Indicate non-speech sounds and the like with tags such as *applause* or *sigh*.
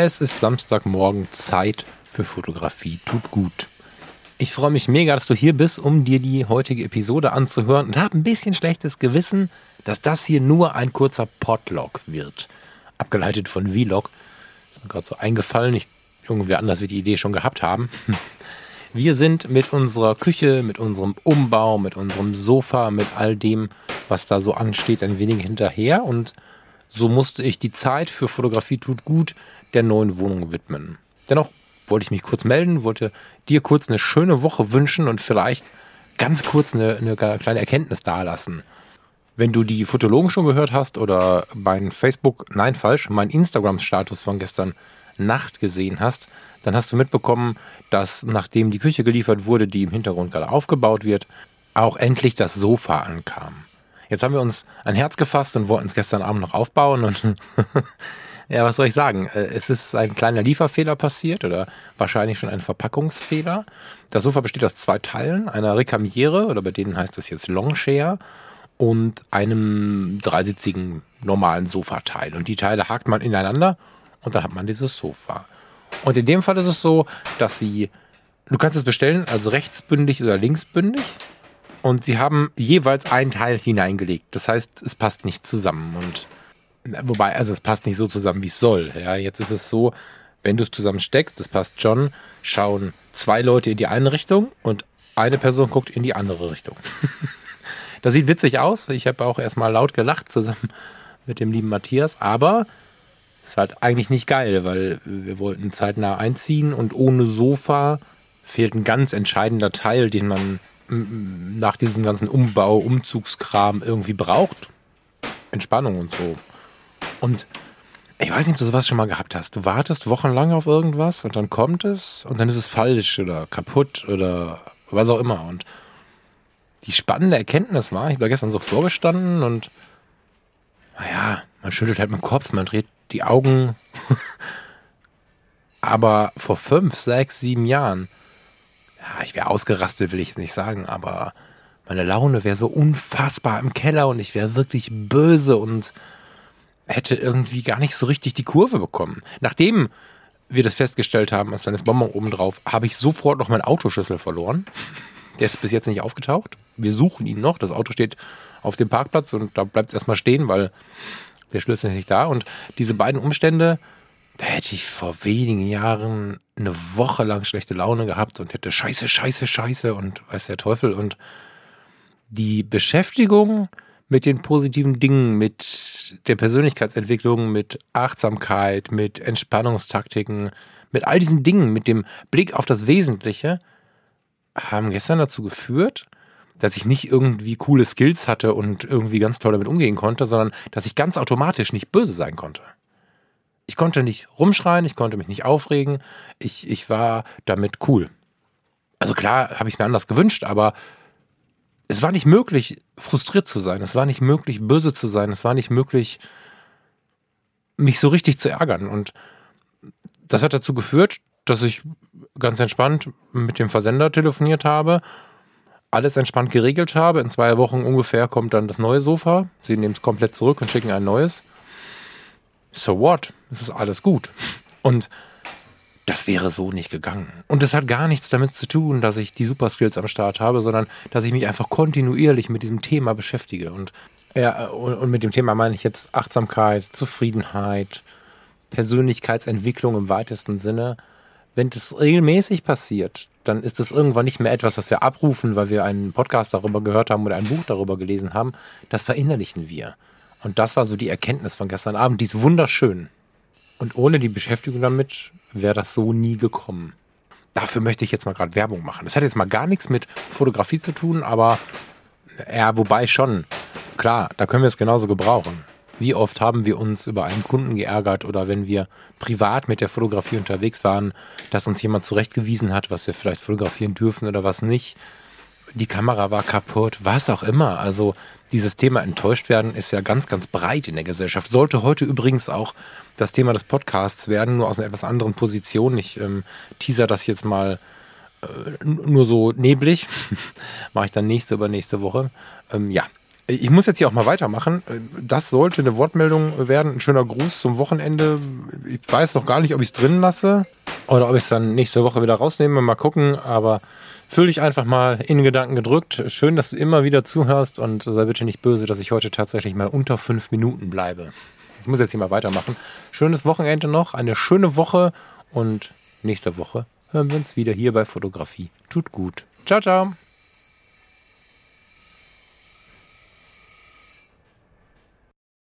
Es ist Samstagmorgen, Zeit für Fotografie tut gut. Ich freue mich mega, dass du hier bist, um dir die heutige Episode anzuhören und habe ein bisschen schlechtes Gewissen, dass das hier nur ein kurzer Podlog wird. Abgeleitet von Vlog. Ist mir gerade so eingefallen. Ich, irgendwer anders wird die Idee schon gehabt haben. *laughs* Wir sind mit unserer Küche, mit unserem Umbau, mit unserem Sofa, mit all dem, was da so ansteht, ein wenig hinterher und so musste ich die Zeit für Fotografie tut gut der neuen Wohnung widmen. Dennoch wollte ich mich kurz melden, wollte dir kurz eine schöne Woche wünschen und vielleicht ganz kurz eine, eine kleine Erkenntnis dalassen. Wenn du die Fotologen schon gehört hast oder mein Facebook, nein, falsch, mein Instagram-Status von gestern Nacht gesehen hast, dann hast du mitbekommen, dass nachdem die Küche geliefert wurde, die im Hintergrund gerade aufgebaut wird, auch endlich das Sofa ankam. Jetzt haben wir uns ein Herz gefasst und wollten es gestern Abend noch aufbauen und *laughs* ja, was soll ich sagen? Äh, es ist ein kleiner Lieferfehler passiert oder wahrscheinlich schon ein Verpackungsfehler. Das Sofa besteht aus zwei Teilen, einer Recamiere oder bei denen heißt das jetzt Longshare und einem dreisitzigen normalen Sofateil. Und die Teile hakt man ineinander und dann hat man dieses Sofa. Und in dem Fall ist es so, dass sie, du kannst es bestellen als rechtsbündig oder linksbündig und sie haben jeweils einen Teil hineingelegt. Das heißt, es passt nicht zusammen. Und wobei, also es passt nicht so zusammen, wie es soll. Ja, jetzt ist es so, wenn du es zusammen steckst, das passt schon, schauen zwei Leute in die eine Richtung und eine Person guckt in die andere Richtung. *laughs* das sieht witzig aus. Ich habe auch erstmal laut gelacht zusammen *laughs* mit dem lieben Matthias, aber ist halt eigentlich nicht geil, weil wir wollten zeitnah einziehen und ohne Sofa fehlt ein ganz entscheidender Teil, den man nach diesem ganzen Umbau, Umzugskram irgendwie braucht. Entspannung und so. Und ich weiß nicht, ob du sowas schon mal gehabt hast. Du wartest wochenlang auf irgendwas und dann kommt es und dann ist es falsch oder kaputt oder was auch immer. Und die spannende Erkenntnis war, ich war gestern so vorgestanden und naja, man schüttelt halt mit dem Kopf, man dreht die Augen. *laughs* Aber vor fünf, sechs, sieben Jahren ja, ich wäre ausgerastet, will ich nicht sagen, aber meine Laune wäre so unfassbar im Keller und ich wäre wirklich böse und hätte irgendwie gar nicht so richtig die Kurve bekommen. Nachdem wir das festgestellt haben, als kleines Bonbon oben drauf, habe ich sofort noch meinen Autoschlüssel verloren. Der ist bis jetzt nicht aufgetaucht. Wir suchen ihn noch. Das Auto steht auf dem Parkplatz und da bleibt es erstmal stehen, weil der Schlüssel ist nicht da. Und diese beiden Umstände da hätte ich vor wenigen Jahren eine Woche lang schlechte Laune gehabt und hätte Scheiße, Scheiße, Scheiße und weiß der Teufel. Und die Beschäftigung mit den positiven Dingen, mit der Persönlichkeitsentwicklung, mit Achtsamkeit, mit Entspannungstaktiken, mit all diesen Dingen, mit dem Blick auf das Wesentliche, haben gestern dazu geführt, dass ich nicht irgendwie coole Skills hatte und irgendwie ganz toll damit umgehen konnte, sondern dass ich ganz automatisch nicht böse sein konnte ich konnte nicht rumschreien, ich konnte mich nicht aufregen, ich, ich war damit cool. Also klar, habe ich mir anders gewünscht, aber es war nicht möglich, frustriert zu sein, es war nicht möglich, böse zu sein, es war nicht möglich, mich so richtig zu ärgern. Und das hat dazu geführt, dass ich ganz entspannt mit dem Versender telefoniert habe, alles entspannt geregelt habe. In zwei Wochen ungefähr kommt dann das neue Sofa. Sie nehmen es komplett zurück und schicken ein neues so what? Es ist alles gut. Und das wäre so nicht gegangen. Und das hat gar nichts damit zu tun, dass ich die Superskills am Start habe, sondern dass ich mich einfach kontinuierlich mit diesem Thema beschäftige. Und, ja, und mit dem Thema meine ich jetzt Achtsamkeit, Zufriedenheit, Persönlichkeitsentwicklung im weitesten Sinne. Wenn das regelmäßig passiert, dann ist das irgendwann nicht mehr etwas, was wir abrufen, weil wir einen Podcast darüber gehört haben oder ein Buch darüber gelesen haben. Das verinnerlichen wir. Und das war so die Erkenntnis von gestern Abend. Die ist wunderschön. Und ohne die Beschäftigung damit wäre das so nie gekommen. Dafür möchte ich jetzt mal gerade Werbung machen. Das hat jetzt mal gar nichts mit Fotografie zu tun, aber ja, wobei schon. Klar, da können wir es genauso gebrauchen. Wie oft haben wir uns über einen Kunden geärgert oder wenn wir privat mit der Fotografie unterwegs waren, dass uns jemand zurechtgewiesen hat, was wir vielleicht fotografieren dürfen oder was nicht. Die Kamera war kaputt, was auch immer. Also dieses Thema enttäuscht werden ist ja ganz, ganz breit in der Gesellschaft. Sollte heute übrigens auch das Thema des Podcasts werden, nur aus einer etwas anderen Position. Ich ähm, teaser das jetzt mal äh, nur so neblig. *laughs* Mache ich dann nächste über nächste Woche. Ähm, ja, Ich muss jetzt hier auch mal weitermachen. Das sollte eine Wortmeldung werden. Ein schöner Gruß zum Wochenende. Ich weiß noch gar nicht, ob ich es drin lasse oder ob ich es dann nächste Woche wieder rausnehme. Mal gucken. Aber fühl dich einfach mal in Gedanken gedrückt. Schön, dass du immer wieder zuhörst und sei bitte nicht böse, dass ich heute tatsächlich mal unter fünf Minuten bleibe. Ich muss jetzt hier mal weitermachen. Schönes Wochenende noch, eine schöne Woche und nächste Woche hören wir uns wieder hier bei Fotografie. Tut gut. Ciao, ciao.